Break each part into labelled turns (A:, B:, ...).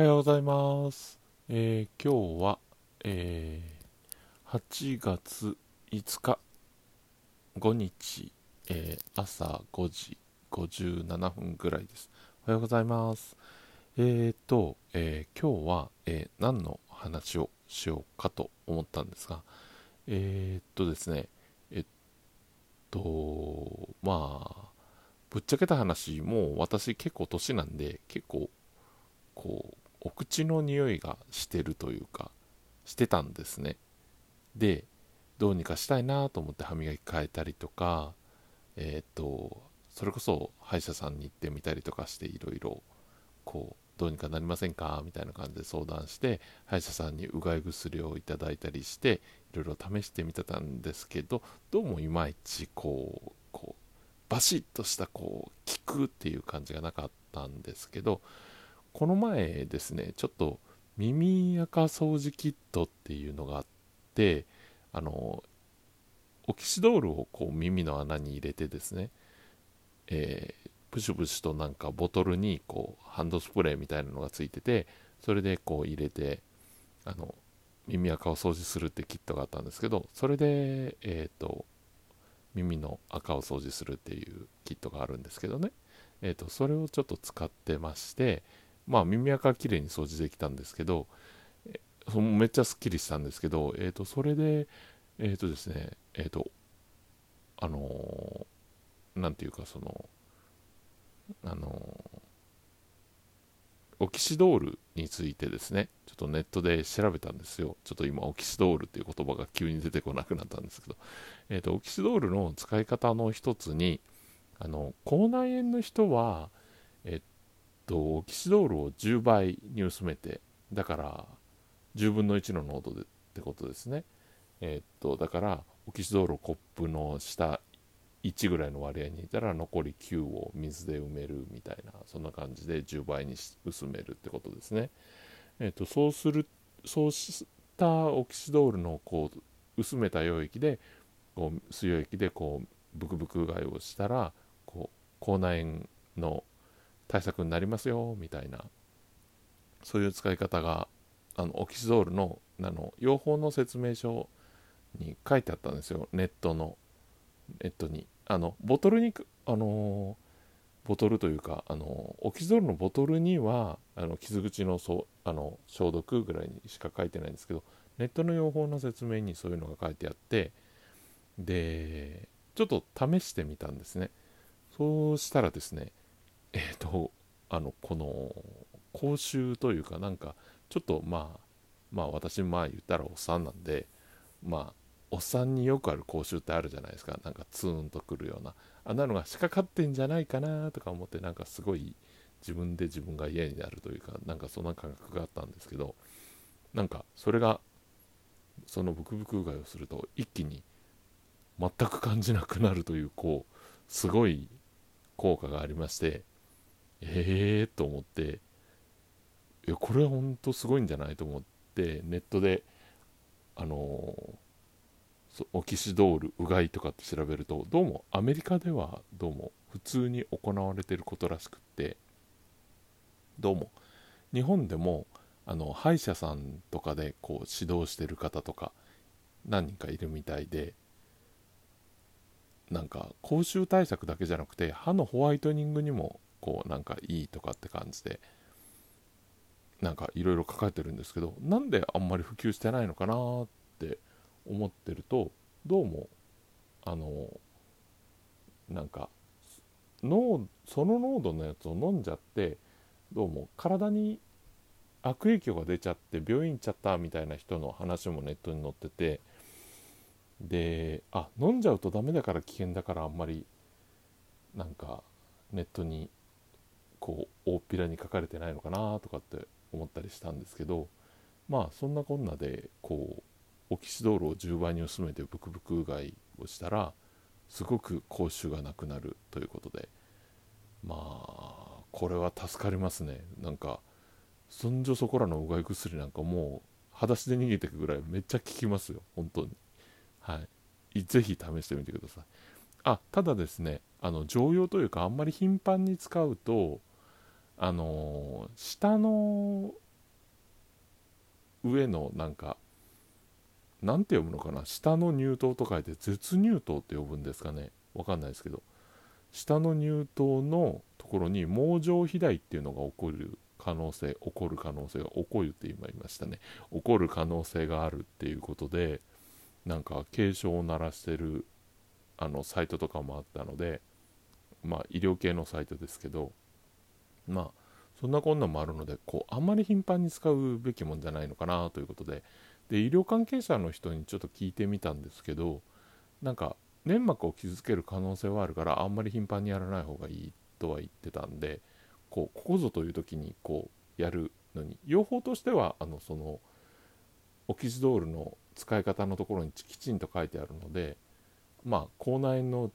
A: おはようございます。えー今日は、えー8月5日、5日、えー朝5時57分ぐらいです。おはようございます。えーと、えー今日は、えー何の話をしようかと思ったんですが、えーっとですね、えっと、まあ、ぶっちゃけた話、もう私結構年なんで、結構、こう、お口の匂いがしてるというか、してたんですね。で、どうにかしたいなと思って歯磨き変えたりとか、えーっと、それこそ歯医者さんに行ってみたりとかして、いろいろ、こう、どうにかなりませんか？みたいな感じで相談して、歯医者さんにうがい薬をいただいたりして、いろいろ試してみてたんですけど、どうもいまいち、こう、こう、バシッとした、こう、効くっていう感じがなかったんですけど、この前ですね、ちょっと耳垢掃除キットっていうのがあって、あの、オキシドールをこう耳の穴に入れてですね、えープシュプシュとなんかボトルにこうハンドスプレーみたいなのがついてて、それでこう入れて、あの、耳垢を掃除するってキットがあったんですけど、それで、えっ、と、耳の垢を掃除するっていうキットがあるんですけどね、えっ、と、それをちょっと使ってまして、まあ耳垢きれいに掃除できたんですけど、えそめっちゃすっきりしたんですけど、えっ、と、それで、えっ、とですね、えっ、と、あのーなんていうかその、あのオキシドールについてですね、ちょっとネットで調べたんですよ。ちょっと今、オキシドールっていう言葉が急に出てこなくなったんですけど、えっ、と、オキシドールの使い方の一つに、あの、口内炎の人は、と、オキシドールを10倍に薄めて、だから、10分の1の濃度でってことですね。えっと、だから、オキシドールをコップの下1ぐらいの割合に入れたら、残り9を水で埋めるみたいな、そんな感じで10倍に薄めるってことですね。えっと、そうする、そうしたオキシドールのこう薄めた溶液で、こう水溶液でこうブクブクがいをしたら、こう口内炎の対策になりますよみたいな。そういう使い方があのオキシドールのあの用法の説明書に書いてあったんですよ。ネットの。ネットに。あのボトルにあのボトルというかあのオキシドールのボトルにはあの傷口のそあの消毒ぐらいにしか書いてないんですけどネットの用法の説明にそういうのが書いてあってでちょっと試してみたんですね。そうしたらですねえっ、とあのこの口臭というかなんかちょっとまあまあ私まあ言ったらおっさんなんでまあおっさんによくある口臭ってあるじゃないですか。なんかツーンとくるような。あんなのが仕掛かってんじゃないかなとか思ってなんかすごい自分で自分が嫌になるというかなんかそんな感覚があったんですけどなんかそれがそのブクブクうがいをすると一気に全く感じなくなるというこうすごい効果がありましてええー、と思って。いやこれは本当すごいんじゃないと思ってネットであのーオキシドールうがいとかって調べるとどうもアメリカではどうも普通に行われてることらしくってどうも日本でもあの歯医者さんとかでこう指導してる方とか何人かいるみたいでなんか口臭対策だけじゃなくて歯のホワイトニングにもこうなんかいいとかって感じでなんかいろいろ書かれてるんですけどなんであんまり普及してないのかなって思ってるとどうもあのなんか濃その濃度のやつを飲んじゃってどうも体に悪影響が出ちゃって病院行っちゃったみたいな人の話もネットに載っててであ飲んじゃうとダメだから危険だからあんまりなんかネットに大っぴらに書かれてないのかなとかって思ったりしたんですけどまあそんなこんなでこうオキシドールを10倍に薄めてブクブクうがいをしたらすごく口臭がなくなるということでまあこれは助かりますね。なんかそんじょそこらのうがい薬なんかもう裸足で逃げていくぐらいめっちゃ効きますよ。本当に。はい。ぜひ試してみてください。あただですねあの常用というかあんまり頻繁に使うとあの下の上のなんかなんて読むのかな？下の乳頭と書いて絶乳頭って呼ぶんですかね？わかんないですけど。下の乳頭のところに網状肥大っていうのが起こる可能性起こる可能性が起こるって今言いましたね。起こる可能性があるっていうことでなんか警鐘を鳴らしてるあのサイトとかもあったのでまあ医療系のサイトですけどまあそんなこんなんもあるのでこうあんまり頻繁に使うべきもんじゃないのかなということで。で医療関係者の人にちょっと聞いてみたんですけどなんか粘膜を傷つける可能性はあるからあんまり頻繁にやらない方がいいとは言ってたんでこうここぞという時にこうやるのに用法としてはあのそのオキシドールの使い方のところにきちんと書いてあるのでまあ口内の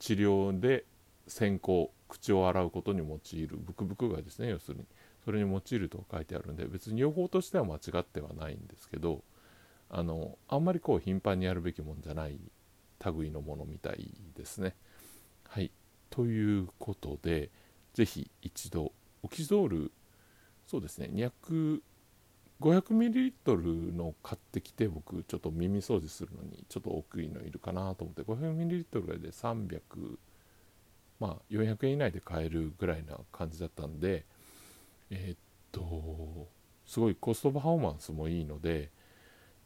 A: 治療で先行口を洗うことに用いるブクブクがですね要するにそれに用いると書いてあるんで別に用法としては間違ってはないんですけどあのあんまりこう頻繁にやるべきもんじゃない類のものみたいですね。はいということで是非一度オキシドールそうですね200 500ml の買ってきて僕ちょっと耳掃除するのにちょっと大きいのいるかなと思って 500ml で300まあ400円以内で買えるぐらいな感じだったんでえー、っとすごいコストパフォーマンスもいいので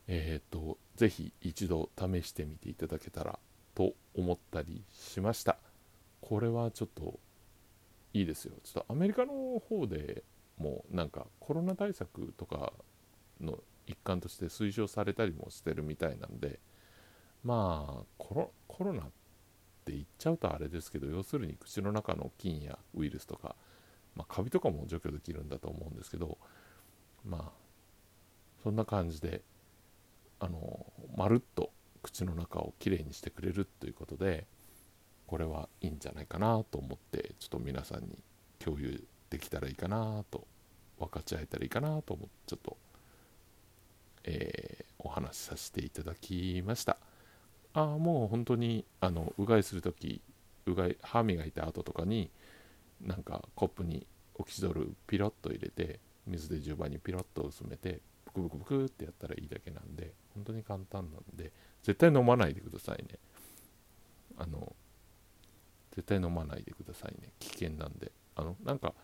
A: えー、っとぜひ一度試してみていただけたらと思ったりしました。これはちょっといいですよ。ちょっとアメリカの方でもなんかコロナ対策とかの一環として推奨されたりもしてるみたいなんでまあコロコロナって言っちゃうとあれですけど要するに口の中の菌やウイルスとか、まあ、カビとかも除去できるんだと思うんですけどまあそんな感じであのまるっと口の中をきれいにしてくれるということでこれはいいんじゃないかなと思ってちょっと皆さんに共有できたらいいかなと分かち合えたらいいかなと思ってちょっと、えー、お話しさせていただきました。ああもう本当にあのうがいする時うがい歯磨いた後とかになんかコップにオキシドルピロッと入れて水で10倍にピロッと薄めてブクブクブクってやったらいいだけなんで本当に簡単なんで絶対飲まないでくださいね。あの絶対飲まないでくださいね。危険なんで。あのなんか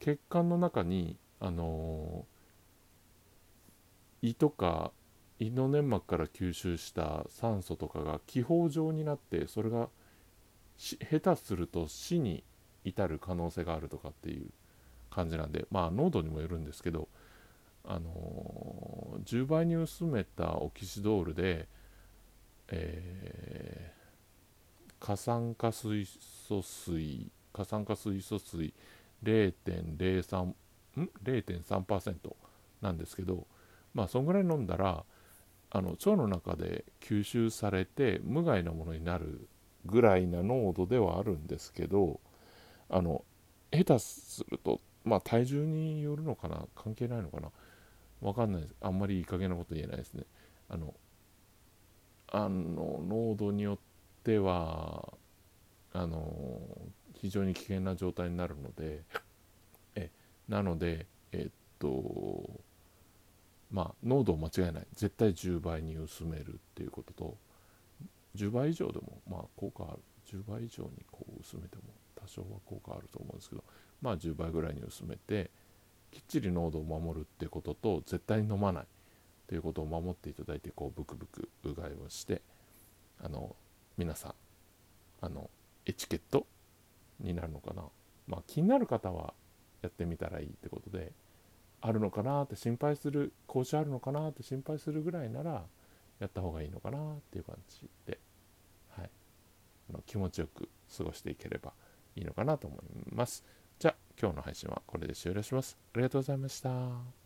A: 血管の中にあの胃とか胃の粘膜から吸収した酸素とかが気泡状になってそれが下手すると死に至る可能性があるとかっていう感じなんでまあ濃度にもよるんですけどあの10倍に薄めたオキシドールで、えー、過酸化水素水過酸化水素水0.03ん？0.3%なんですけどまあそんぐらい飲んだらあの腸の中で吸収されて無害なものになるぐらいな濃度ではあるんですけどあの下手するとまあ体重によるのかな？関係ないのかな？わかんないです。あんまりいい加減なこと言えないですね。あのあの濃度によってはあの非常に危険な状態になるのでえなのでえっとまあ濃度を間違えない。絶対10倍に薄めるっていうことと10倍以上でもまあ効果ある。10倍以上にこう薄めても多少は効果あると思うんですけどまあ10倍ぐらいに薄めてきっちり濃度を守るってことと絶対に飲まないということを守っていただいてこうブクブクうがいをしてあの皆さんあのエチケットになるのかな。まあ気になる方はやってみたらいいってことであるのかなって心配する講師あるのかなって心配するぐらいならやった方がいいのかなっていう感じで、はい、あの気持ちよく過ごしていければいいのかなと思います。じゃあ今日の配信はこれで終了します。ありがとうございました。